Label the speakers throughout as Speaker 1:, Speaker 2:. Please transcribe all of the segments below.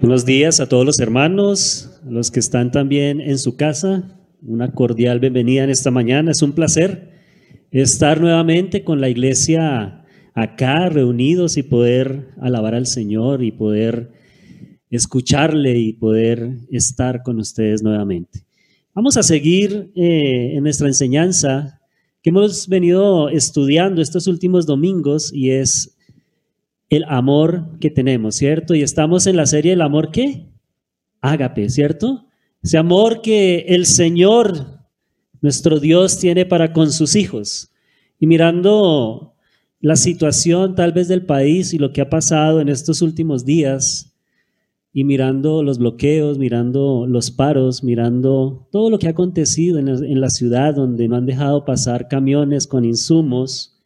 Speaker 1: Buenos días a todos los hermanos, a los que están también en su casa. Una cordial bienvenida en esta mañana. Es un placer estar nuevamente con la iglesia acá reunidos y poder alabar al Señor y poder escucharle y poder estar con ustedes nuevamente. Vamos a seguir eh, en nuestra enseñanza que hemos venido estudiando estos últimos domingos y es el amor que tenemos, ¿cierto? Y estamos en la serie El amor que ágape, ¿cierto? Ese amor que el Señor, nuestro Dios, tiene para con sus hijos. Y mirando la situación tal vez del país y lo que ha pasado en estos últimos días, y mirando los bloqueos, mirando los paros, mirando todo lo que ha acontecido en la, en la ciudad donde no han dejado pasar camiones con insumos,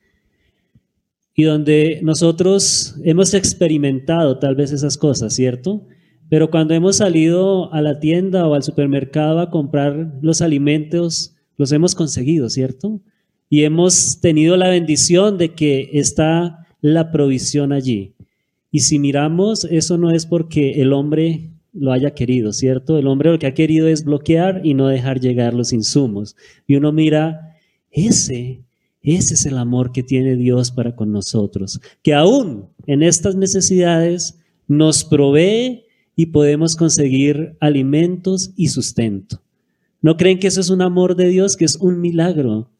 Speaker 1: y donde nosotros hemos experimentado tal vez esas cosas, ¿cierto? Pero cuando hemos salido a la tienda o al supermercado a comprar los alimentos, los hemos conseguido, ¿cierto? Y hemos tenido la bendición de que está la provisión allí. Y si miramos, eso no es porque el hombre lo haya querido, ¿cierto? El hombre lo que ha querido es bloquear y no dejar llegar los insumos. Y uno mira, ese ese es el amor que tiene Dios para con nosotros, que aún en estas necesidades nos provee y podemos conseguir alimentos y sustento. ¿No creen que eso es un amor de Dios, que es un milagro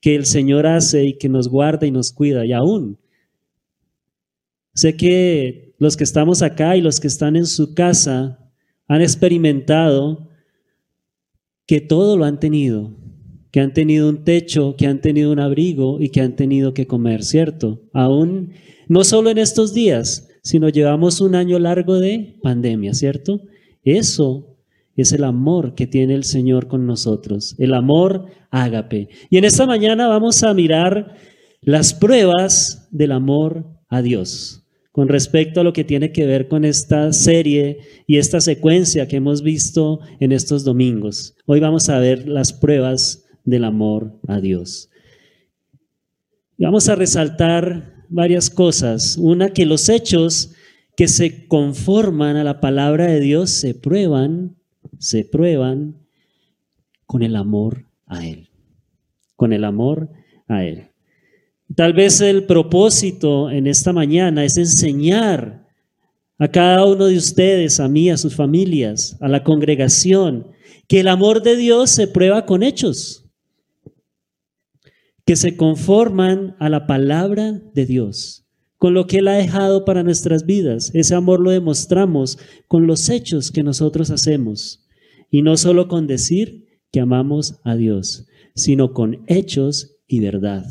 Speaker 1: que el Señor hace y que nos guarda y nos cuida? Y aún, sé que los que estamos acá y los que están en su casa han experimentado que todo lo han tenido, que han tenido un techo, que han tenido un abrigo y que han tenido que comer, ¿cierto? Aún, no solo en estos días, sino llevamos un año largo de pandemia, ¿cierto? Eso es el amor que tiene el Señor con nosotros, el amor ágape. Y en esta mañana vamos a mirar las pruebas del amor a Dios con respecto a lo que tiene que ver con esta serie y esta secuencia que hemos visto en estos domingos. Hoy vamos a ver las pruebas del amor a Dios. Vamos a resaltar varias cosas. Una, que los hechos que se conforman a la palabra de Dios se prueban, se prueban con el amor a Él. Con el amor a Él. Tal vez el propósito en esta mañana es enseñar a cada uno de ustedes, a mí, a sus familias, a la congregación, que el amor de Dios se prueba con hechos que se conforman a la palabra de Dios, con lo que Él ha dejado para nuestras vidas. Ese amor lo demostramos con los hechos que nosotros hacemos, y no solo con decir que amamos a Dios, sino con hechos y verdad.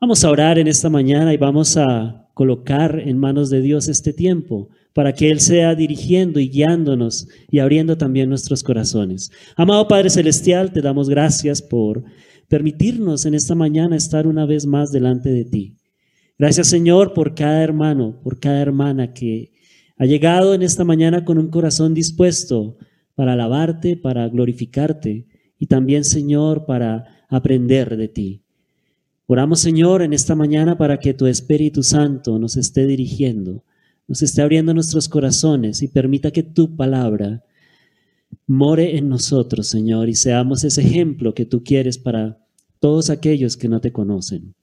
Speaker 1: Vamos a orar en esta mañana y vamos a colocar en manos de Dios este tiempo para que Él sea dirigiendo y guiándonos y abriendo también nuestros corazones. Amado Padre Celestial, te damos gracias por permitirnos en esta mañana estar una vez más delante de ti. Gracias Señor por cada hermano, por cada hermana que ha llegado en esta mañana con un corazón dispuesto para alabarte, para glorificarte y también Señor para aprender de ti. Oramos Señor en esta mañana para que tu Espíritu Santo nos esté dirigiendo, nos esté abriendo nuestros corazones y permita que tu palabra more en nosotros, Señor, y seamos ese ejemplo que tú quieres para todos aquellos que no te conocen.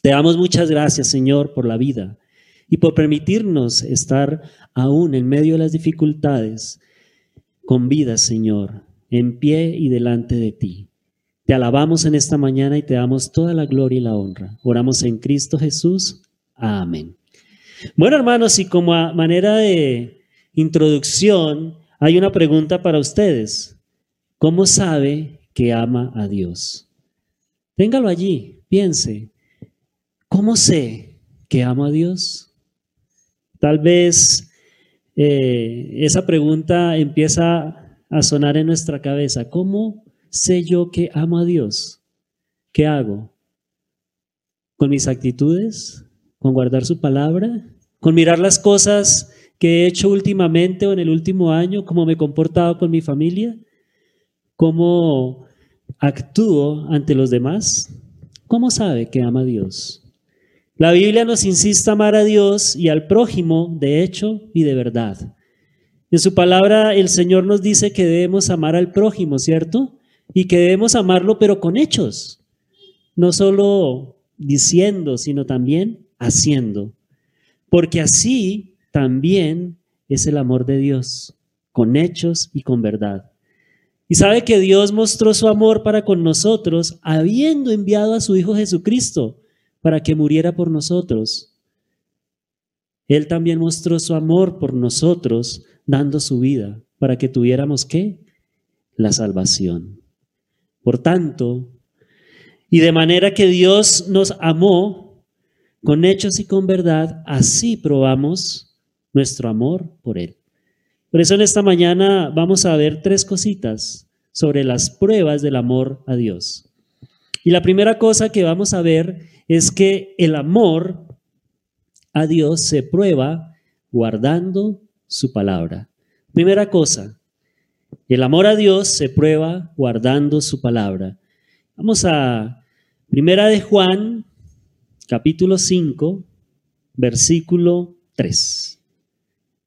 Speaker 1: Te damos muchas gracias, Señor, por la vida y por permitirnos estar aún en medio de las dificultades con vida, Señor, en pie y delante de ti. Te alabamos en esta mañana y te damos toda la gloria y la honra. Oramos en Cristo Jesús. Amén. Bueno, hermanos, y como a manera de introducción, hay una pregunta para ustedes. ¿Cómo sabe que ama a Dios? Téngalo allí, piense. ¿Cómo sé que amo a Dios? Tal vez eh, esa pregunta empieza a sonar en nuestra cabeza. ¿Cómo sé yo que amo a Dios? ¿Qué hago? ¿Con mis actitudes? ¿Con guardar su palabra? ¿Con mirar las cosas que he hecho últimamente o en el último año? ¿Cómo me he comportado con mi familia? ¿Cómo actúo ante los demás? ¿Cómo sabe que ama a Dios? La Biblia nos insiste amar a Dios y al prójimo de hecho y de verdad. En su palabra el Señor nos dice que debemos amar al prójimo, ¿cierto? Y que debemos amarlo pero con hechos, no solo diciendo, sino también haciendo. Porque así también es el amor de Dios, con hechos y con verdad. Y sabe que Dios mostró su amor para con nosotros, habiendo enviado a su Hijo Jesucristo para que muriera por nosotros. Él también mostró su amor por nosotros, dando su vida, para que tuviéramos qué? La salvación. Por tanto, y de manera que Dios nos amó con hechos y con verdad, así probamos nuestro amor por Él. Por eso en esta mañana vamos a ver tres cositas sobre las pruebas del amor a Dios. Y la primera cosa que vamos a ver es que el amor a Dios se prueba guardando su palabra. Primera cosa, el amor a Dios se prueba guardando su palabra. Vamos a Primera de Juan, capítulo 5, versículo 3.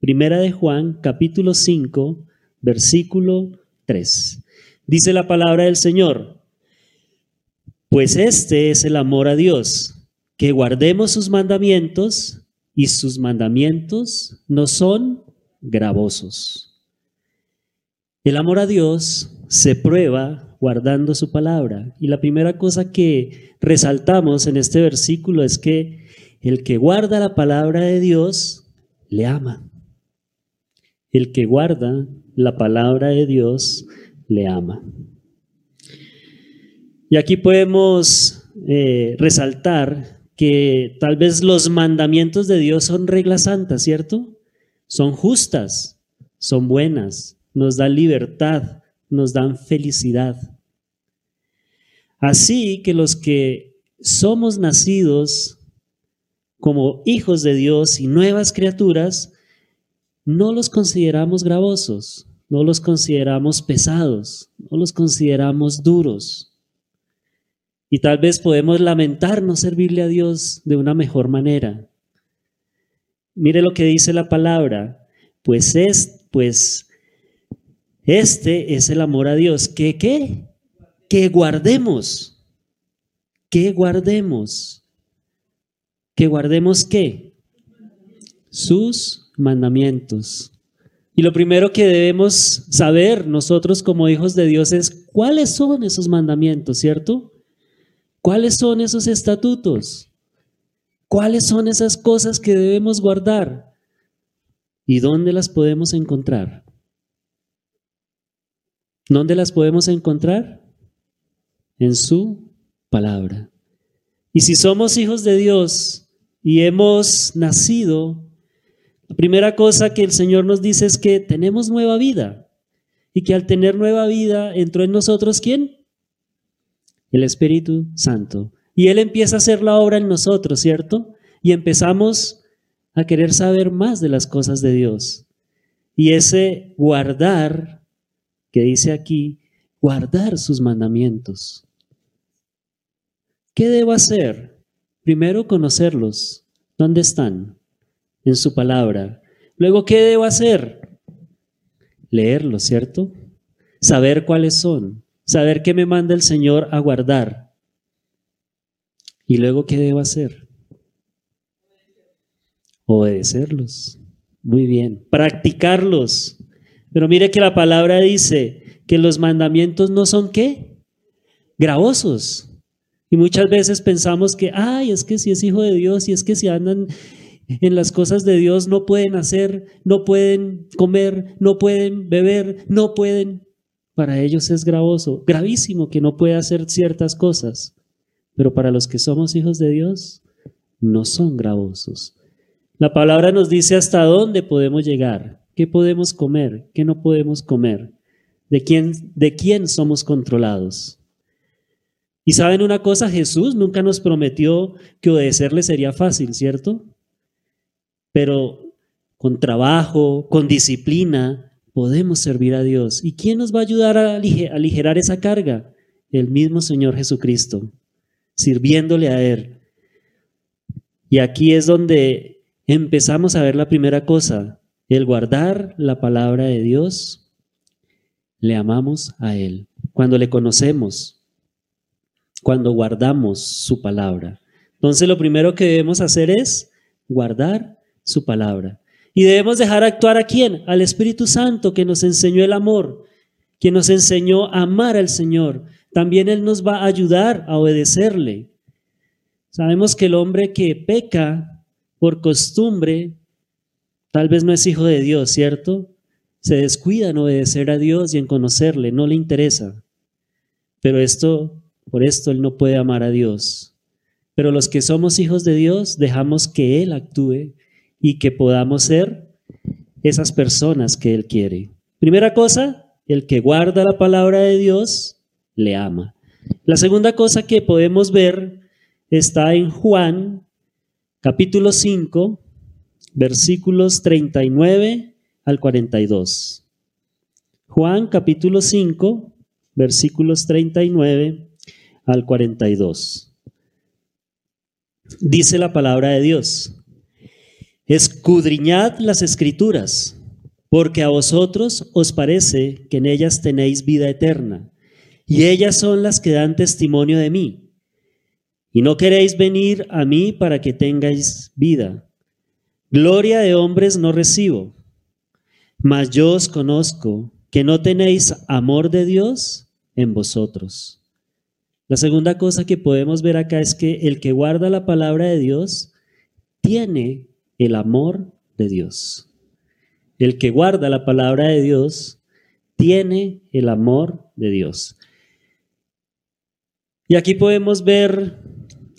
Speaker 1: Primera de Juan, capítulo 5, versículo 3. Dice la palabra del Señor, pues este es el amor a Dios, que guardemos sus mandamientos y sus mandamientos no son gravosos. El amor a Dios se prueba guardando su palabra. Y la primera cosa que resaltamos en este versículo es que el que guarda la palabra de Dios le ama. El que guarda la palabra de Dios le ama. Y aquí podemos eh, resaltar que tal vez los mandamientos de Dios son reglas santas, ¿cierto? Son justas, son buenas, nos dan libertad, nos dan felicidad. Así que los que somos nacidos como hijos de Dios y nuevas criaturas, no los consideramos gravosos, no los consideramos pesados, no los consideramos duros. Y tal vez podemos lamentarnos servirle a Dios de una mejor manera. Mire lo que dice la palabra, pues es, pues este es el amor a Dios. ¿Qué qué? Que guardemos. Que guardemos. Que guardemos qué? Sus mandamientos. Y lo primero que debemos saber nosotros como hijos de Dios es cuáles son esos mandamientos, ¿cierto? ¿Cuáles son esos estatutos? ¿Cuáles son esas cosas que debemos guardar? ¿Y dónde las podemos encontrar? ¿Dónde las podemos encontrar? En su palabra. Y si somos hijos de Dios y hemos nacido la primera cosa que el Señor nos dice es que tenemos nueva vida y que al tener nueva vida entró en nosotros ¿quién? El Espíritu Santo. Y Él empieza a hacer la obra en nosotros, ¿cierto? Y empezamos a querer saber más de las cosas de Dios. Y ese guardar, que dice aquí, guardar sus mandamientos. ¿Qué debo hacer? Primero conocerlos. ¿Dónde están? En su palabra. Luego, ¿qué debo hacer? Leerlo, ¿cierto? Saber cuáles son, saber qué me manda el Señor a guardar. Y luego, ¿qué debo hacer? Obedecerlos. Muy bien. Practicarlos. Pero mire que la palabra dice que los mandamientos no son qué? Gravosos. Y muchas veces pensamos que, ay, es que si es hijo de Dios y es que si andan en las cosas de Dios no pueden hacer, no pueden comer, no pueden beber, no pueden. Para ellos es gravoso, gravísimo que no pueda hacer ciertas cosas. Pero para los que somos hijos de Dios, no son gravosos. La palabra nos dice hasta dónde podemos llegar, qué podemos comer, qué no podemos comer, de quién, de quién somos controlados. Y saben una cosa, Jesús nunca nos prometió que obedecerle sería fácil, ¿cierto? Pero con trabajo, con disciplina, podemos servir a Dios. ¿Y quién nos va a ayudar a aligerar esa carga? El mismo Señor Jesucristo, sirviéndole a Él. Y aquí es donde empezamos a ver la primera cosa, el guardar la palabra de Dios, le amamos a Él. Cuando le conocemos, cuando guardamos su palabra. Entonces lo primero que debemos hacer es guardar su palabra. Y debemos dejar actuar a quién? Al Espíritu Santo que nos enseñó el amor, que nos enseñó a amar al Señor. También Él nos va a ayudar a obedecerle. Sabemos que el hombre que peca por costumbre, tal vez no es hijo de Dios, ¿cierto? Se descuida en obedecer a Dios y en conocerle, no le interesa. Pero esto, por esto Él no puede amar a Dios. Pero los que somos hijos de Dios, dejamos que Él actúe y que podamos ser esas personas que Él quiere. Primera cosa, el que guarda la palabra de Dios, le ama. La segunda cosa que podemos ver está en Juan capítulo 5, versículos 39 al 42. Juan capítulo 5, versículos 39 al 42. Dice la palabra de Dios. Escudriñad las escrituras, porque a vosotros os parece que en ellas tenéis vida eterna, y ellas son las que dan testimonio de mí. Y no queréis venir a mí para que tengáis vida. Gloria de hombres no recibo, mas yo os conozco que no tenéis amor de Dios en vosotros. La segunda cosa que podemos ver acá es que el que guarda la palabra de Dios tiene el amor de Dios. El que guarda la palabra de Dios tiene el amor de Dios. Y aquí podemos ver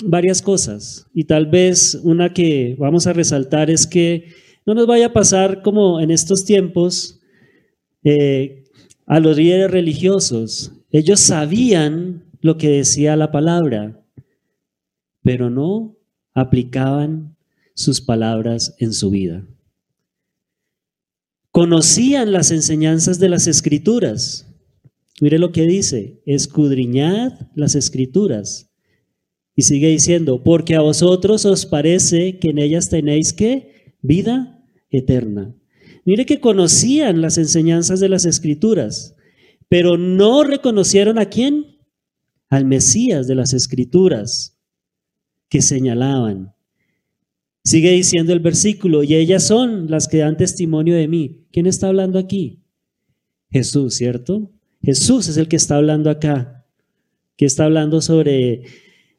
Speaker 1: varias cosas y tal vez una que vamos a resaltar es que no nos vaya a pasar como en estos tiempos eh, a los líderes religiosos. Ellos sabían lo que decía la palabra, pero no aplicaban sus palabras en su vida. Conocían las enseñanzas de las escrituras. Mire lo que dice, escudriñad las escrituras. Y sigue diciendo, porque a vosotros os parece que en ellas tenéis que vida eterna. Mire que conocían las enseñanzas de las escrituras, pero no reconocieron a quién? Al Mesías de las escrituras que señalaban. Sigue diciendo el versículo, y ellas son las que dan testimonio de mí. ¿Quién está hablando aquí? Jesús, ¿cierto? Jesús es el que está hablando acá, que está hablando sobre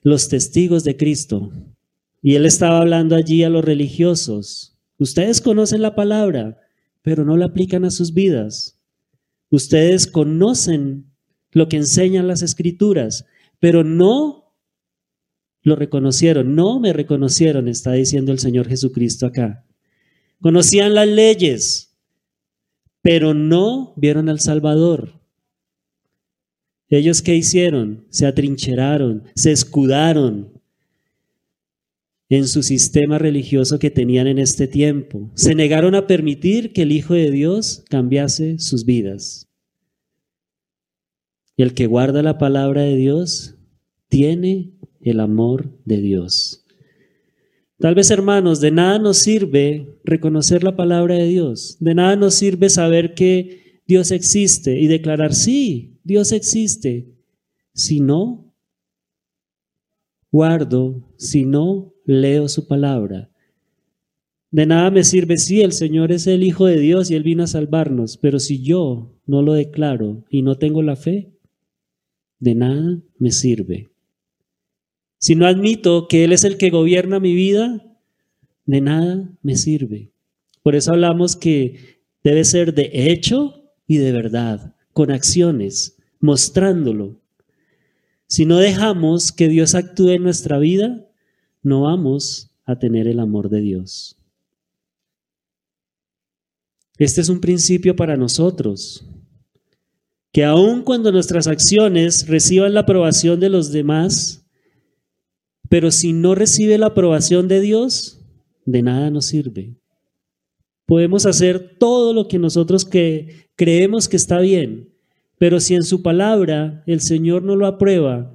Speaker 1: los testigos de Cristo. Y él estaba hablando allí a los religiosos. Ustedes conocen la palabra, pero no la aplican a sus vidas. Ustedes conocen lo que enseñan las escrituras, pero no lo reconocieron, no me reconocieron, está diciendo el Señor Jesucristo acá. Conocían las leyes, pero no vieron al Salvador. Ellos qué hicieron? Se atrincheraron, se escudaron en su sistema religioso que tenían en este tiempo. Se negaron a permitir que el Hijo de Dios cambiase sus vidas. Y el que guarda la palabra de Dios tiene el amor de Dios. Tal vez, hermanos, de nada nos sirve reconocer la palabra de Dios, de nada nos sirve saber que Dios existe y declarar, sí, Dios existe, si no guardo, si no leo su palabra. De nada me sirve si el Señor es el Hijo de Dios y Él vino a salvarnos, pero si yo no lo declaro y no tengo la fe, de nada me sirve. Si no admito que Él es el que gobierna mi vida, de nada me sirve. Por eso hablamos que debe ser de hecho y de verdad, con acciones, mostrándolo. Si no dejamos que Dios actúe en nuestra vida, no vamos a tener el amor de Dios. Este es un principio para nosotros, que aun cuando nuestras acciones reciban la aprobación de los demás, pero si no recibe la aprobación de Dios, de nada nos sirve. Podemos hacer todo lo que nosotros que creemos que está bien, pero si en su palabra el Señor no lo aprueba,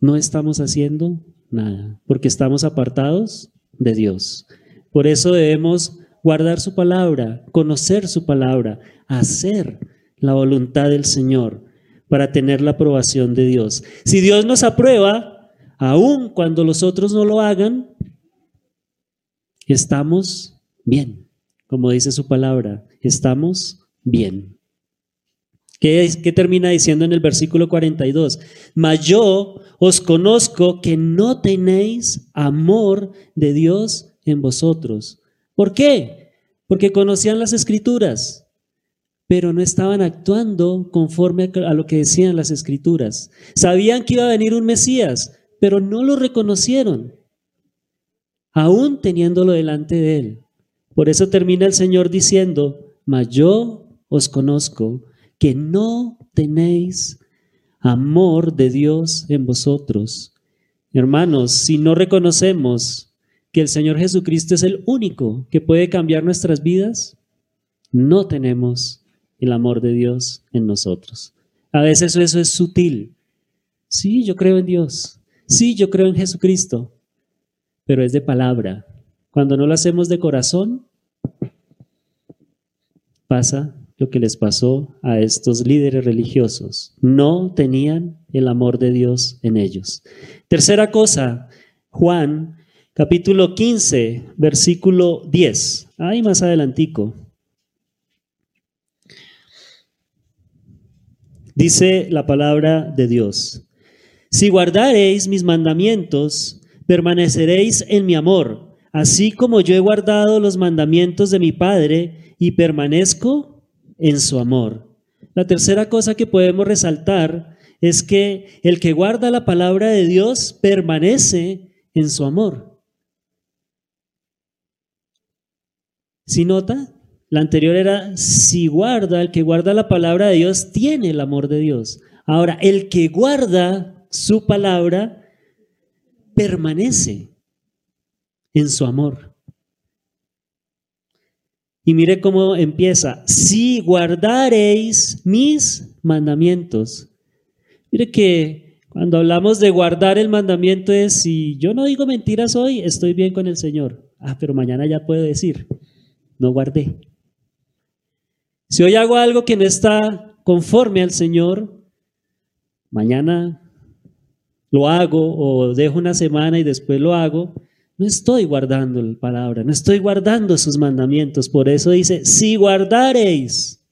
Speaker 1: no estamos haciendo nada, porque estamos apartados de Dios. Por eso debemos guardar su palabra, conocer su palabra, hacer la voluntad del Señor para tener la aprobación de Dios. Si Dios nos aprueba, aun cuando los otros no lo hagan, estamos bien. Como dice su palabra, estamos bien. ¿Qué, ¿Qué, termina diciendo en el versículo 42? Mas yo os conozco que no tenéis amor de Dios en vosotros. ¿Por qué? Porque conocían las escrituras, pero no estaban actuando conforme a lo que decían las escrituras. Sabían que iba a venir un Mesías, pero no lo reconocieron, aún teniéndolo delante de él. Por eso termina el Señor diciendo, mas yo os conozco que no tenéis amor de Dios en vosotros. Hermanos, si no reconocemos que el Señor Jesucristo es el único que puede cambiar nuestras vidas, no tenemos el amor de Dios en nosotros. A veces eso es sutil. Sí, yo creo en Dios. Sí, yo creo en Jesucristo. Pero es de palabra. Cuando no lo hacemos de corazón, pasa lo que les pasó a estos líderes religiosos. No tenían el amor de Dios en ellos. Tercera cosa, Juan capítulo 15, versículo 10. Ahí más adelantico. Dice la palabra de Dios. Si guardareis mis mandamientos, permaneceréis en mi amor, así como yo he guardado los mandamientos de mi Padre y permanezco en su amor. La tercera cosa que podemos resaltar es que el que guarda la palabra de Dios permanece en su amor. Si nota, la anterior era, si guarda, el que guarda la palabra de Dios tiene el amor de Dios. Ahora, el que guarda su palabra permanece en su amor. Y mire cómo empieza, si guardareis mis mandamientos. Mire que cuando hablamos de guardar el mandamiento es, si yo no digo mentiras hoy, estoy bien con el Señor. Ah, pero mañana ya puedo decir no guardé. Si hoy hago algo que no está conforme al Señor, mañana lo hago o dejo una semana y después lo hago, no estoy guardando la palabra, no estoy guardando sus mandamientos. Por eso dice, si guardareis,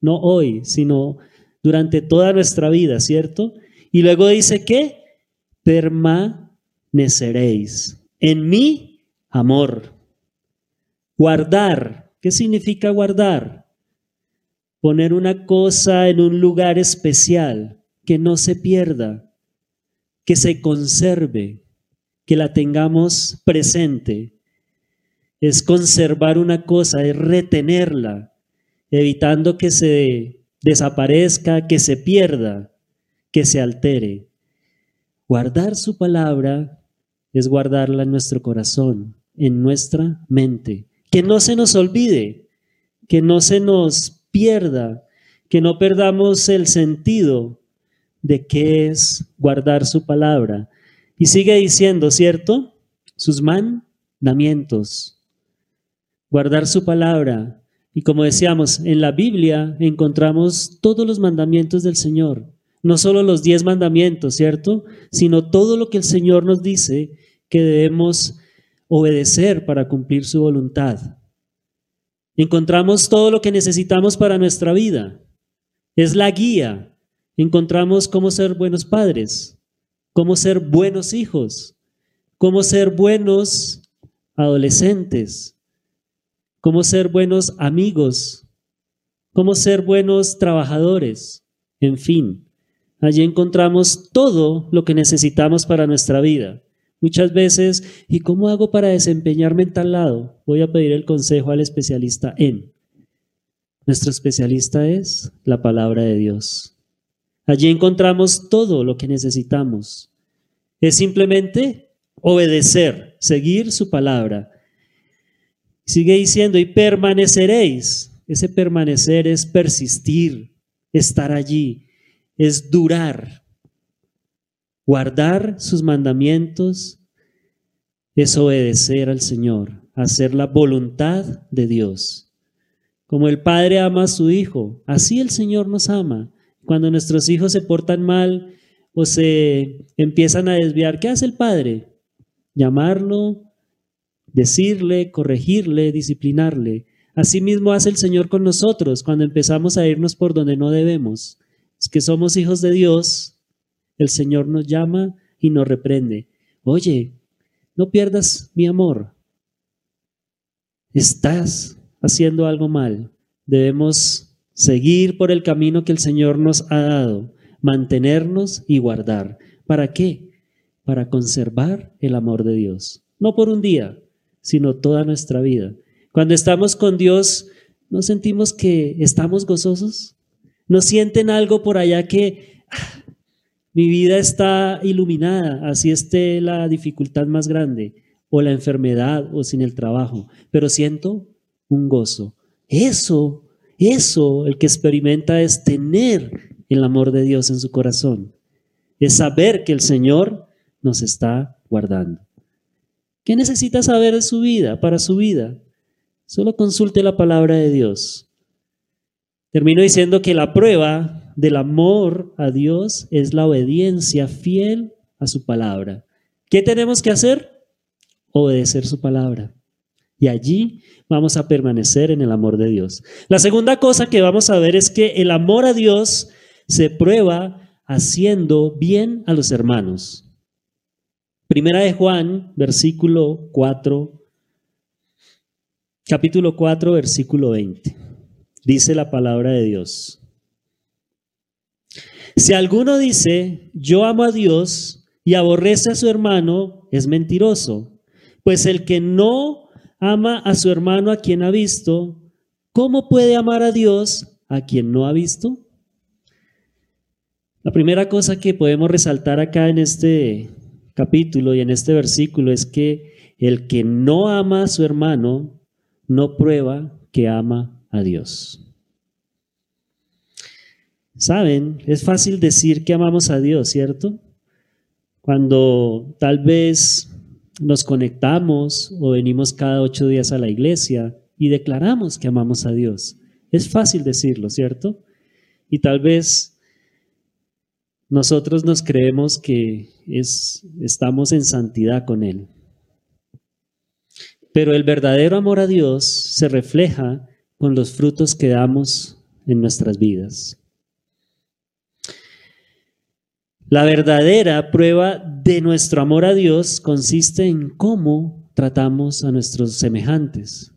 Speaker 1: no hoy, sino durante toda nuestra vida, ¿cierto? Y luego dice que permaneceréis en mi amor. Guardar. ¿Qué significa guardar? Poner una cosa en un lugar especial, que no se pierda, que se conserve, que la tengamos presente. Es conservar una cosa, es retenerla, evitando que se desaparezca, que se pierda, que se altere. Guardar su palabra es guardarla en nuestro corazón, en nuestra mente que no se nos olvide, que no se nos pierda, que no perdamos el sentido de qué es guardar su palabra. Y sigue diciendo, ¿cierto? Sus mandamientos. Guardar su palabra. Y como decíamos, en la Biblia encontramos todos los mandamientos del Señor. No solo los diez mandamientos, ¿cierto? Sino todo lo que el Señor nos dice que debemos obedecer para cumplir su voluntad. Encontramos todo lo que necesitamos para nuestra vida. Es la guía. Encontramos cómo ser buenos padres, cómo ser buenos hijos, cómo ser buenos adolescentes, cómo ser buenos amigos, cómo ser buenos trabajadores, en fin. Allí encontramos todo lo que necesitamos para nuestra vida. Muchas veces, ¿y cómo hago para desempeñarme en tal lado? Voy a pedir el consejo al especialista en. Nuestro especialista es la palabra de Dios. Allí encontramos todo lo que necesitamos. Es simplemente obedecer, seguir su palabra. Sigue diciendo, y permaneceréis. Ese permanecer es persistir, estar allí, es durar guardar sus mandamientos es obedecer al Señor, hacer la voluntad de Dios. Como el Padre ama a su Hijo, así el Señor nos ama. Cuando nuestros hijos se portan mal o se empiezan a desviar, ¿qué hace el Padre? Llamarlo, decirle, corregirle, disciplinarle. Asimismo hace el Señor con nosotros cuando empezamos a irnos por donde no debemos. Es que somos hijos de Dios, el Señor nos llama y nos reprende. Oye, no pierdas mi amor. Estás haciendo algo mal. Debemos seguir por el camino que el Señor nos ha dado, mantenernos y guardar. ¿Para qué? Para conservar el amor de Dios. No por un día, sino toda nuestra vida. Cuando estamos con Dios, ¿no sentimos que estamos gozosos? ¿No sienten algo por allá que ah, mi vida está iluminada, así esté la dificultad más grande, o la enfermedad, o sin el trabajo, pero siento un gozo? Eso, eso, el que experimenta es tener el amor de Dios en su corazón, es saber que el Señor nos está guardando. ¿Qué necesita saber de su vida, para su vida? Solo consulte la palabra de Dios. Termino diciendo que la prueba del amor a Dios es la obediencia fiel a su palabra. ¿Qué tenemos que hacer? Obedecer su palabra. Y allí vamos a permanecer en el amor de Dios. La segunda cosa que vamos a ver es que el amor a Dios se prueba haciendo bien a los hermanos. Primera de Juan, versículo 4, capítulo 4, versículo 20. Dice la palabra de Dios. Si alguno dice, yo amo a Dios y aborrece a su hermano, es mentiroso. Pues el que no ama a su hermano a quien ha visto, ¿cómo puede amar a Dios a quien no ha visto? La primera cosa que podemos resaltar acá en este capítulo y en este versículo es que el que no ama a su hermano no prueba que ama a Dios. Saben, es fácil decir que amamos a Dios, ¿cierto? Cuando tal vez nos conectamos o venimos cada ocho días a la iglesia y declaramos que amamos a Dios. Es fácil decirlo, ¿cierto? Y tal vez nosotros nos creemos que es, estamos en santidad con Él. Pero el verdadero amor a Dios se refleja con los frutos que damos en nuestras vidas. La verdadera prueba de nuestro amor a Dios consiste en cómo tratamos a nuestros semejantes.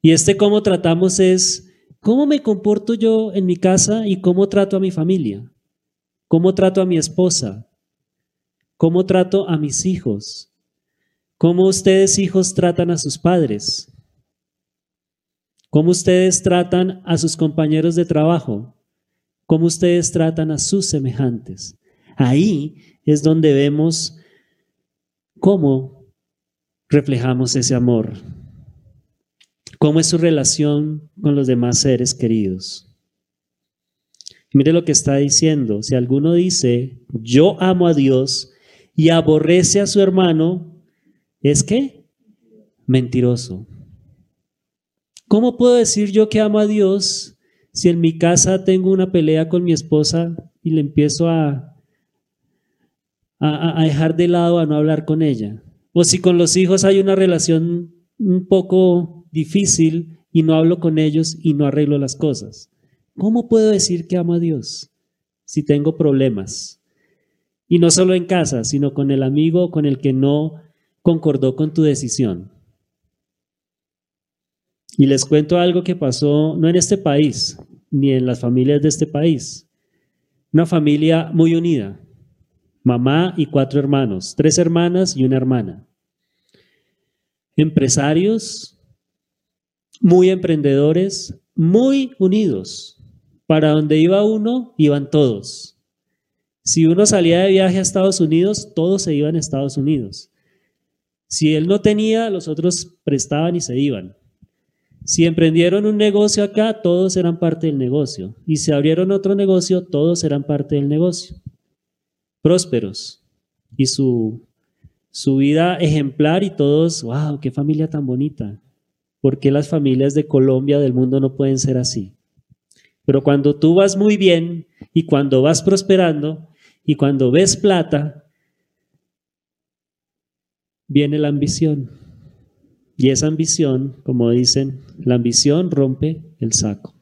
Speaker 1: Y este cómo tratamos es cómo me comporto yo en mi casa y cómo trato a mi familia. ¿Cómo trato a mi esposa? ¿Cómo trato a mis hijos? ¿Cómo ustedes hijos tratan a sus padres? ¿Cómo ustedes tratan a sus compañeros de trabajo? ¿Cómo ustedes tratan a sus semejantes? Ahí es donde vemos cómo reflejamos ese amor. ¿Cómo es su relación con los demás seres queridos? Mire lo que está diciendo. Si alguno dice, yo amo a Dios y aborrece a su hermano, ¿es qué? Mentiroso. ¿Cómo puedo decir yo que amo a Dios si en mi casa tengo una pelea con mi esposa y le empiezo a, a, dejar de lado, a no hablar con ella? O si con los hijos hay una relación un poco difícil y no hablo con ellos y no arreglo las cosas. ¿Cómo puedo decir que amo a Dios si tengo problemas? Y no solo en casa, sino con el amigo con el que no concordó con tu decisión. Y les cuento algo que pasó no en este país, ni en las familias de este país. Una familia muy unida, mamá y cuatro hermanos, tres hermanas y una hermana. Empresarios, muy emprendedores, muy unidos. Para donde iba uno, iban todos. Si uno salía de viaje a Estados Unidos, todos se iban a Estados Unidos. Si él no tenía, los otros prestaban y se iban. Si emprendieron un negocio acá, todos eran parte del negocio. Y si abrieron otro negocio, todos eran parte del negocio. Prósperos. Y su, su vida ejemplar y todos, wow, qué familia tan bonita. ¿Por qué las familias de Colombia, del mundo, no pueden ser así? Pero cuando tú vas muy bien y cuando vas prosperando y cuando ves plata, viene la ambición. Y esa ambición, como dicen, la ambición rompe el saco.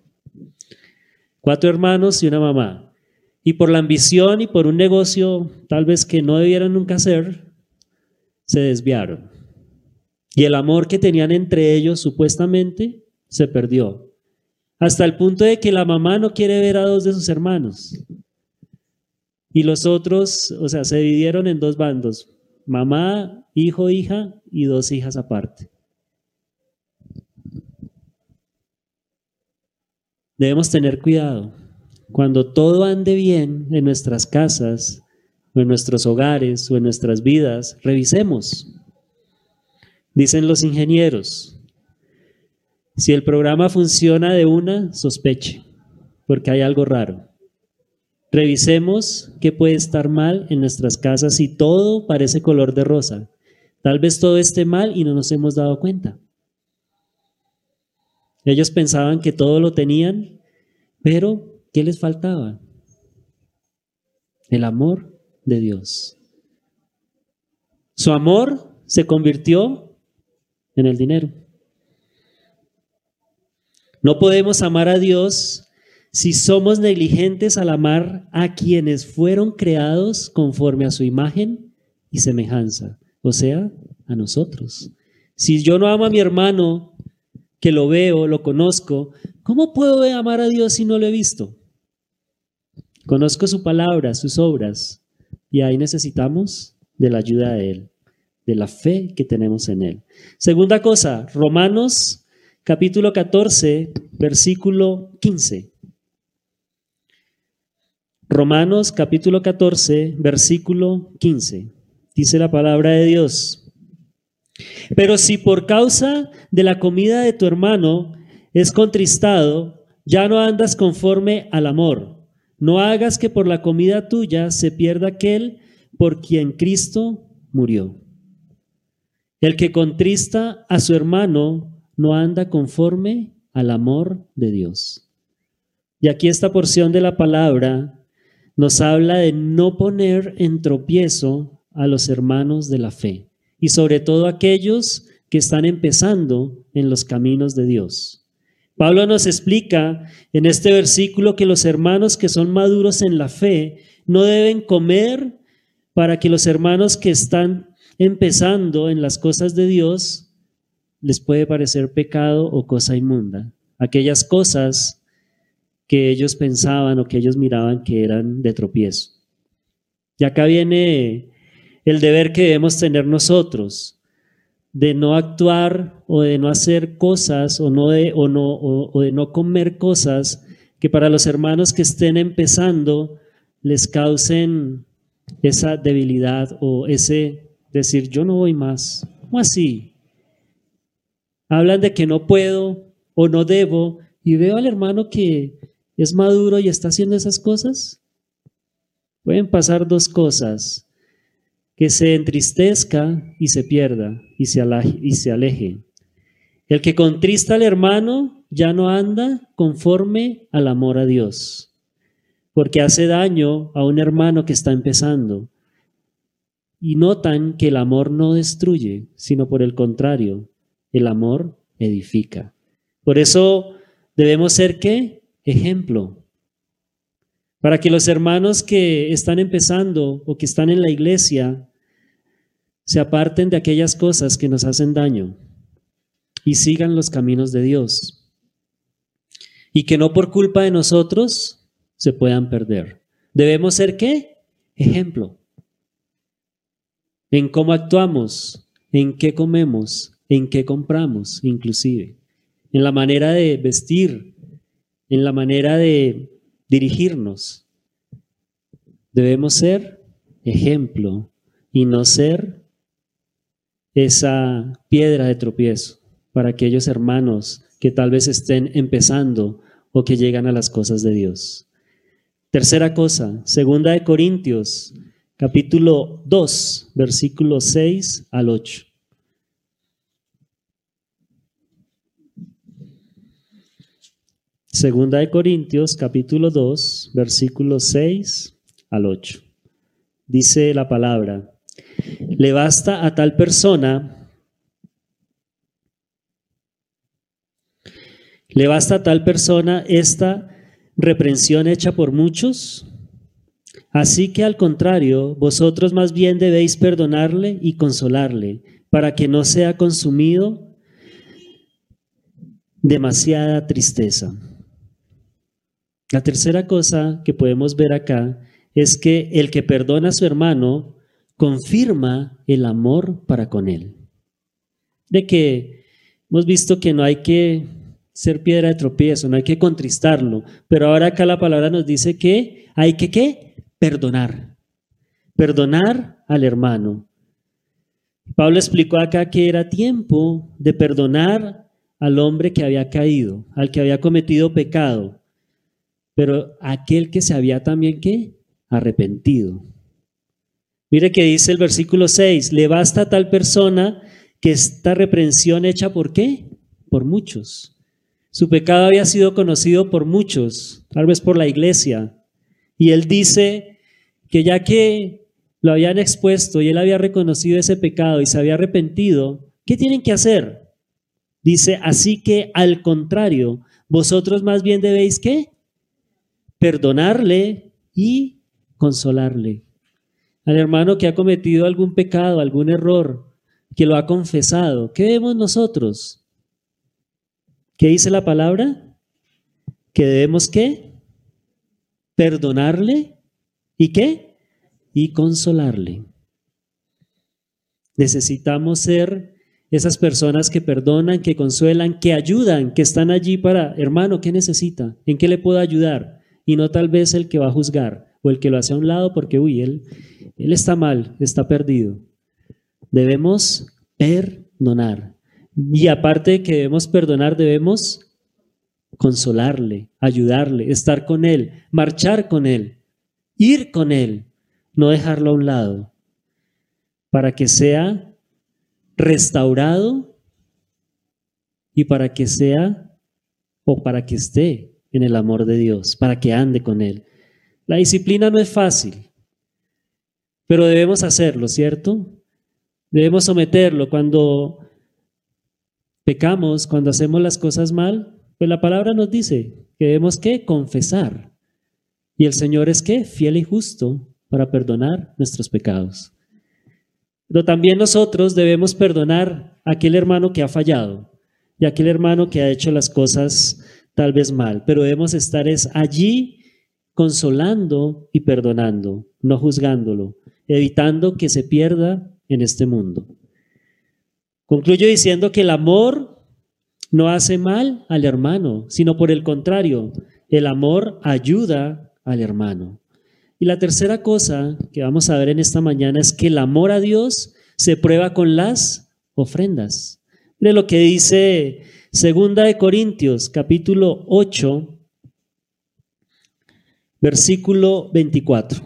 Speaker 1: Cuatro hermanos y una mamá. Y por la ambición y por un negocio tal vez que no debieran nunca hacer, se desviaron. Y el amor que tenían entre ellos supuestamente se perdió. Hasta el punto de que la mamá no quiere ver a dos de sus hermanos. Y los otros, o sea, se dividieron en dos bandos. Mamá, hijo, hija y dos hijas aparte. Debemos tener cuidado. Cuando todo ande bien en nuestras casas, o en nuestros hogares, o en nuestras vidas, revisemos. Dicen los ingenieros, si el programa funciona de una, sospeche, porque hay algo raro. Revisemos qué puede estar mal en nuestras casas si todo parece color de rosa. Tal vez todo esté mal y no nos hemos dado cuenta. Ellos pensaban que todo lo tenían, pero ¿qué les faltaba? El amor de Dios. Su amor se convirtió en el dinero. No podemos amar a Dios si somos negligentes al amar a quienes fueron creados conforme a su imagen y semejanza, o sea, a nosotros. Si yo no amo a mi hermano que lo veo, lo conozco, ¿cómo puedo amar a Dios si no lo he visto? Conozco su palabra, sus obras, y ahí necesitamos de la ayuda de Él, de la fe que tenemos en Él. Segunda cosa, Romanos capítulo 14, versículo 15. Romanos capítulo 14, versículo 15. Dice la palabra de Dios. Pero si por causa de la comida de tu hermano es contristado, ya no andas conforme al amor. No hagas que por la comida tuya se pierda aquel por quien Cristo murió. El que contrista a su hermano no anda conforme al amor de Dios. Y aquí esta porción de la palabra nos habla de no poner en tropiezo a los hermanos de la fe y sobre todo aquellos que están empezando en los caminos de Dios. Pablo nos explica en este versículo que los hermanos que son maduros en la fe no deben comer para que los hermanos que están empezando en las cosas de Dios les puede parecer pecado o cosa inmunda. Aquellas cosas que ellos pensaban o que ellos miraban que eran de tropiezo. Y acá viene el deber que debemos tener nosotros de no actuar o de no hacer cosas o, no de, o, no, o, de no comer cosas que para los hermanos que estén empezando les causen esa debilidad o ese decir, yo no voy más. ¿Cómo así? Hablan de que no puedo o no debo y veo al hermano que es maduro y está haciendo esas cosas. Pueden pasar dos cosas que se entristezca y se pierda y se, aleje, y se aleje. El que contrista al hermano ya no anda conforme al amor a Dios, porque hace daño a un hermano que está empezando. Y notan que el amor no destruye, sino por el contrario, el amor edifica. Por eso debemos ser qué? Ejemplo para que los hermanos que están empezando o que están en la iglesia se aparten de aquellas cosas que nos hacen daño y sigan los caminos de Dios. Y que no por culpa de nosotros se puedan perder. Debemos ser qué? Ejemplo. En cómo actuamos, en qué comemos, en qué compramos, inclusive. En la manera de vestir, en la manera de dirigirnos. Debemos ser ejemplo y no ser esa piedra de tropiezo para aquellos hermanos que tal vez estén empezando o que llegan a las cosas de Dios. Tercera cosa, segunda de Corintios, capítulo 2, versículos 6 al 8. Segunda de Corintios, capítulo 2, versículos 6 al 8. Dice la palabra, le basta a tal persona, le basta a tal persona esta reprensión hecha por muchos. Así que al contrario, vosotros más bien debéis perdonarle y consolarle, para que no sea consumido demasiada tristeza. La tercera cosa que podemos ver acá es que el que perdona a su hermano confirma el amor para con él. De que hemos visto que no hay que ser piedra de tropiezo, no hay que contristarlo, pero ahora acá la palabra nos dice que hay que ¿qué? perdonar. Perdonar al hermano. Pablo explicó acá que era tiempo de perdonar al hombre que había caído, al que había cometido pecado pero aquel que se había también ¿qué? arrepentido. Mire que dice el versículo 6, le basta a tal persona que esta reprensión hecha por qué? Por muchos. Su pecado había sido conocido por muchos, tal vez por la iglesia. Y él dice que ya que lo habían expuesto y él había reconocido ese pecado y se había arrepentido, ¿qué tienen que hacer? Dice, así que al contrario, vosotros más bien debéis qué? Perdonarle y consolarle. Al hermano que ha cometido algún pecado, algún error, que lo ha confesado, ¿qué vemos nosotros? ¿Qué dice la palabra? Que debemos qué? Perdonarle y qué? Y consolarle. Necesitamos ser esas personas que perdonan, que consuelan, que ayudan, que están allí para, hermano, ¿qué necesita? ¿En qué le puedo ayudar? Y no tal vez el que va a juzgar o el que lo hace a un lado porque, uy, él, él está mal, está perdido. Debemos perdonar. Y aparte de que debemos perdonar, debemos consolarle, ayudarle, estar con él, marchar con él, ir con él, no dejarlo a un lado, para que sea restaurado y para que sea o para que esté en el amor de Dios, para que ande con Él. La disciplina no es fácil, pero debemos hacerlo, ¿cierto? Debemos someterlo cuando pecamos, cuando hacemos las cosas mal, pues la palabra nos dice que debemos que confesar. Y el Señor es que fiel y justo para perdonar nuestros pecados. Pero también nosotros debemos perdonar aquel hermano que ha fallado y aquel hermano que ha hecho las cosas tal vez mal, pero debemos estar es allí consolando y perdonando, no juzgándolo, evitando que se pierda en este mundo. Concluyo diciendo que el amor no hace mal al hermano, sino por el contrario, el amor ayuda al hermano. Y la tercera cosa que vamos a ver en esta mañana es que el amor a Dios se prueba con las ofrendas. De lo que dice Segunda de Corintios, capítulo 8, versículo 24.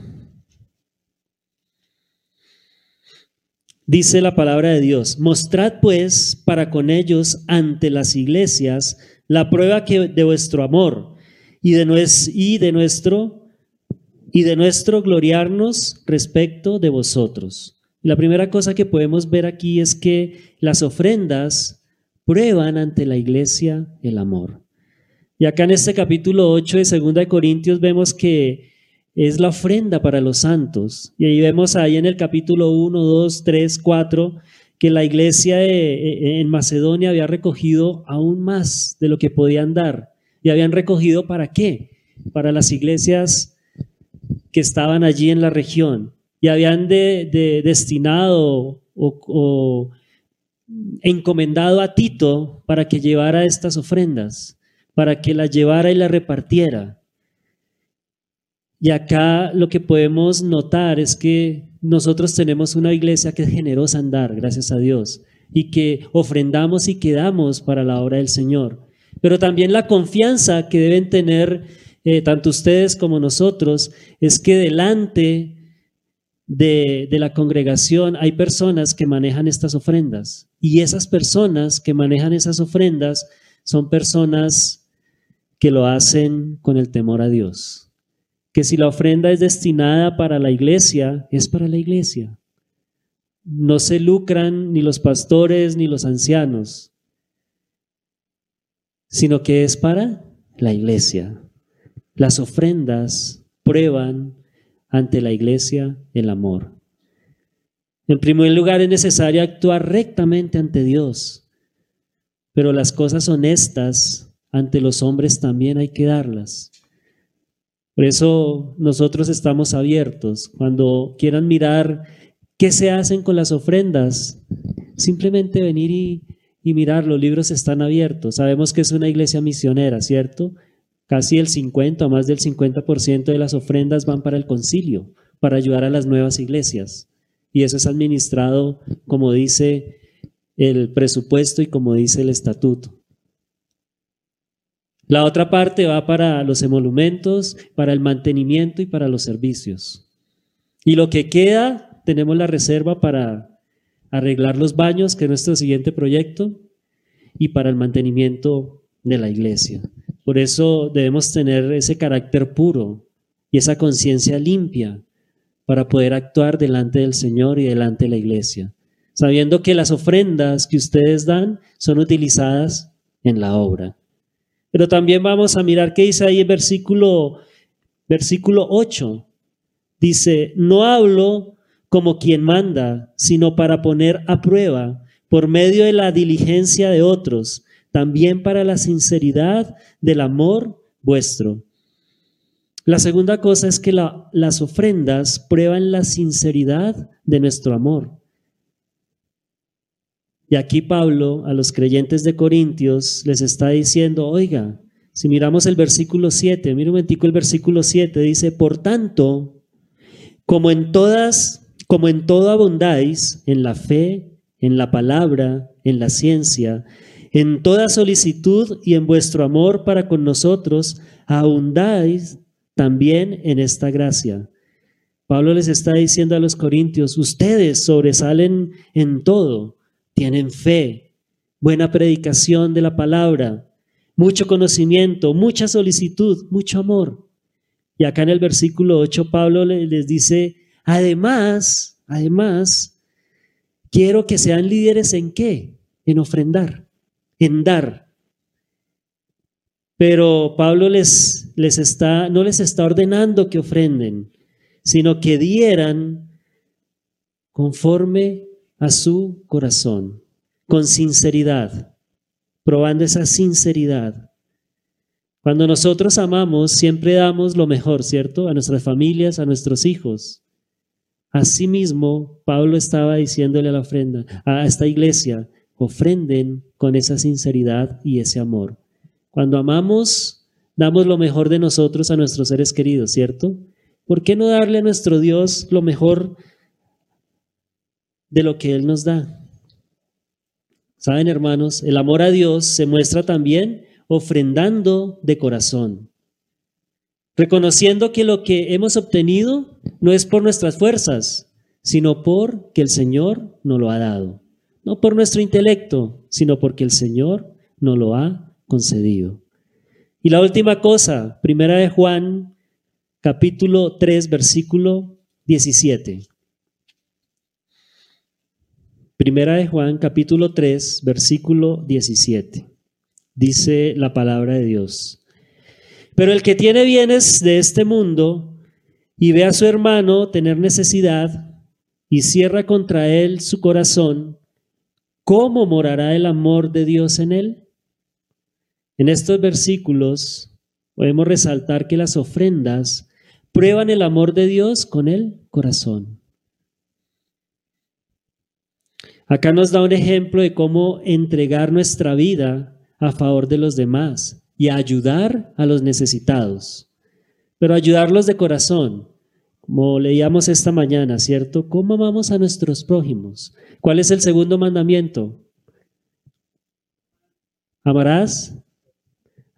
Speaker 1: Dice la palabra de Dios, mostrad pues para con ellos ante las iglesias la prueba que de vuestro amor y de, y de nuestro y de nuestro gloriarnos respecto de vosotros. La primera cosa que podemos ver aquí es que las ofrendas prueban ante la iglesia el amor. Y acá en este capítulo 8 de 2 de Corintios vemos que es la ofrenda para los santos. Y ahí vemos ahí en el capítulo 1, 2, 3, 4 que la iglesia en Macedonia había recogido aún más de lo que podían dar. ¿Y habían recogido para qué? Para las iglesias que estaban allí en la región. Y habían de, destinado o encomendado a Tito para que llevara estas ofrendas, para que las llevara y las repartiera. Y acá lo que podemos notar es que nosotros tenemos una iglesia que es generosa en dar, gracias a Dios, y que ofrendamos y quedamos para la obra del Señor. Pero también la confianza que deben tener eh, tanto ustedes como nosotros es que delante de, de, la congregación hay personas que manejan estas ofrendas y esas personas que manejan esas ofrendas son personas que lo hacen con el temor a Dios. Que si la ofrenda es destinada para la iglesia, es para la iglesia. No se lucran ni los pastores ni los ancianos, sino que es para la iglesia. Las ofrendas prueban ante la iglesia el amor. En primer lugar, es necesario actuar rectamente ante Dios, pero las cosas honestas ante los hombres también hay que darlas. Por eso nosotros estamos abiertos. Cuando quieran mirar qué se hacen con las ofrendas, simplemente venir y, y mirar, los libros están abiertos. Sabemos que es una iglesia misionera, ¿cierto? Casi el 50 o más del 50% de las ofrendas van para el concilio, para ayudar a las nuevas iglesias. Y eso es administrado, como dice el presupuesto y como dice el estatuto. La otra parte va para los emolumentos, para el mantenimiento y para los servicios. Y lo que queda, tenemos la reserva para arreglar los baños, que es nuestro siguiente proyecto, y para el mantenimiento de la iglesia. Por eso debemos tener ese carácter puro y esa conciencia limpia para poder actuar delante del Señor y delante de la iglesia sabiendo que las ofrendas que ustedes dan son utilizadas en la obra. Pero también vamos a mirar qué dice ahí el versículo, versículo 8. Dice, no hablo como quien manda, sino para poner a prueba por medio de la diligencia de otros, también para la sinceridad del amor vuestro. La segunda cosa es que las ofrendas prueban la sinceridad de nuestro amor. Y aquí Pablo a los creyentes de Corintios les está diciendo, oiga, si miramos el versículo 7, mira un momentico el versículo 7, dice, por tanto, como en todas, como en todo abundáis, en la fe, en la palabra, en la ciencia, en toda solicitud y en vuestro amor para con nosotros, abundáis también en esta gracia. Pablo les está diciendo a los corintios, ustedes sobresalen en todo tienen fe, buena predicación de la palabra, mucho conocimiento, mucha solicitud, mucho amor. Y acá en el versículo 8 Pablo les dice, además, además, quiero que sean líderes en qué? En ofrendar, en dar. Pero Pablo les, les está, no les está ordenando que ofrenden, sino que dieran conforme a su corazón, con sinceridad, probando esa sinceridad. Cuando nosotros amamos, siempre damos lo mejor, ¿cierto? A nuestras familias, a nuestros hijos. Asimismo, Pablo estaba diciéndole a la ofrenda, a esta iglesia, ofrenden con esa sinceridad y ese amor. Cuando amamos, damos lo mejor de nosotros a nuestros seres queridos, ¿cierto? ¿Por qué no darle a nuestro Dios lo mejor de lo que Él nos da. Saben, hermanos, el amor a Dios se muestra también ofrendando de corazón, reconociendo que lo que hemos obtenido no es por nuestras fuerzas, sino por que el Señor nos lo ha dado. No por nuestro intelecto, sino porque el Señor nos lo ha concedido. Y la última cosa, primera de Juan, capítulo 3, versículo 17. Primera de Juan capítulo 3, versículo 17. Dice la palabra de Dios. Pero el que tiene bienes de este mundo y ve a su hermano tener necesidad y cierra contra él su corazón, ¿cómo morará el amor de Dios en él? En estos versículos podemos resaltar que las ofrendas prueban el amor de Dios con el corazón. Acá nos da un ejemplo de cómo entregar nuestra vida a favor de los demás y ayudar a los necesitados, pero ayudarlos de corazón, como leíamos esta mañana, ¿cierto? ¿Cómo amamos a nuestros prójimos? ¿Cuál es el segundo mandamiento? Amarás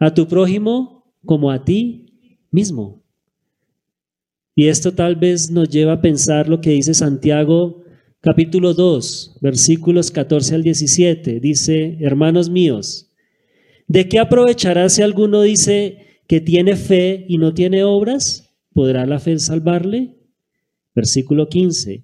Speaker 1: a tu prójimo como a ti mismo. Y esto tal vez nos lleva a pensar lo que dice Santiago capítulo 2, versículos 14 al 17. Dice, hermanos míos, ¿de qué aprovechará si alguno dice que tiene fe y no tiene obras? ¿Podrá la fe salvarle? Versículo 15.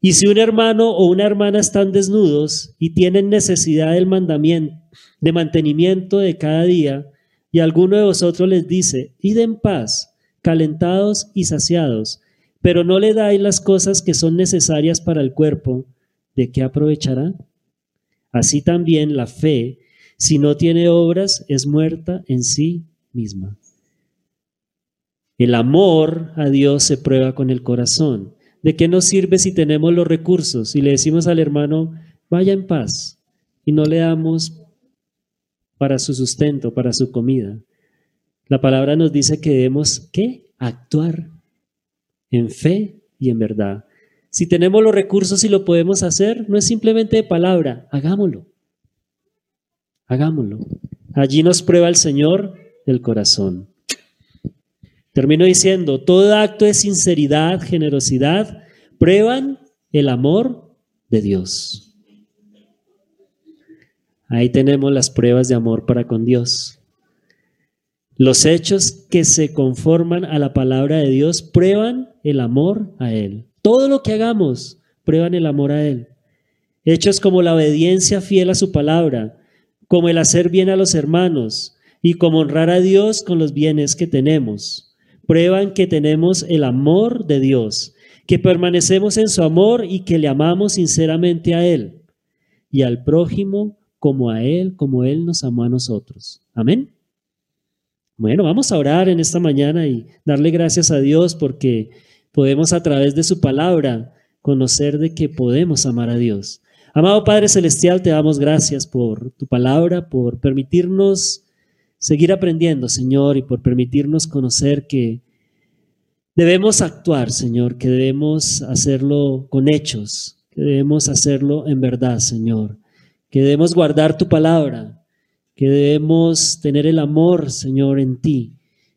Speaker 1: Y si un hermano o una hermana están desnudos y tienen necesidad del mandamiento, de mantenimiento de cada día, y alguno de vosotros les dice, id en paz, calentados y saciados, pero no le dais las cosas que son necesarias para el cuerpo, ¿de qué aprovechará? Así también la fe, si no tiene obras, es muerta en sí misma. El amor a Dios se prueba con el corazón. ¿De qué nos sirve si tenemos los recursos y le decimos al hermano, vaya en paz, y no le damos para su sustento, para su comida? La palabra nos dice que debemos, ¿qué? Actuar en fe y en verdad. Si tenemos los recursos y lo podemos hacer, no es simplemente de palabra, hagámoslo. Hagámoslo. Allí nos prueba el Señor el corazón. Termino diciendo, todo acto de sinceridad, generosidad, prueban el amor de Dios. Ahí tenemos las pruebas de amor para con Dios. Los hechos que se conforman a la palabra de Dios prueban el amor a Él. Todo lo que hagamos prueban el amor a Él. Hechos como la obediencia fiel a su palabra, como el hacer bien a los hermanos y como honrar a Dios con los bienes que tenemos prueban que tenemos el amor de Dios, que permanecemos en su amor y que le amamos sinceramente a Él y al prójimo como a Él, como Él nos amó a nosotros. Amén. Bueno, vamos a orar en esta mañana y darle gracias a Dios porque podemos a través de su palabra conocer de que podemos amar a Dios. Amado Padre Celestial, te damos gracias por tu palabra, por permitirnos seguir aprendiendo, Señor, y por permitirnos conocer que debemos actuar, Señor, que debemos hacerlo con hechos, que debemos hacerlo en verdad, Señor, que debemos guardar tu palabra, que debemos tener el amor, Señor, en ti,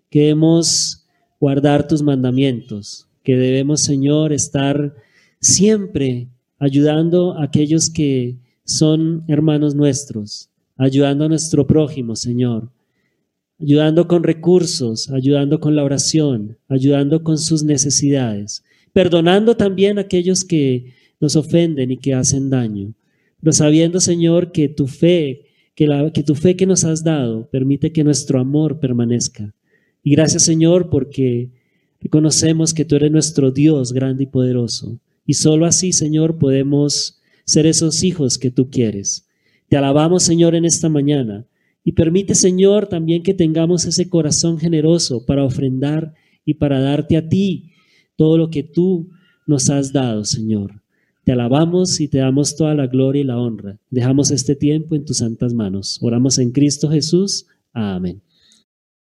Speaker 1: que debemos guardar tus mandamientos, que debemos, Señor, estar siempre ayudando a aquellos que son hermanos nuestros, ayudando a nuestro prójimo, Señor, ayudando con recursos, ayudando con la oración, ayudando con sus necesidades, perdonando también a aquellos que nos ofenden y que hacen daño, pero sabiendo, Señor, que tu fe, que, la, que tu fe que nos has dado permite que nuestro amor permanezca. Y gracias, Señor, porque reconocemos que tú eres nuestro Dios grande y poderoso. Y solo así, Señor, podemos ser esos hijos que tú quieres. Te alabamos, Señor, en esta mañana y permite, Señor, también que tengamos ese corazón generoso para ofrendar y para darte a ti todo lo que tú nos has dado, Señor. Te alabamos y te damos toda la gloria y la honra. Dejamos este tiempo en tus santas manos. Oramos en Cristo Jesús. Amén.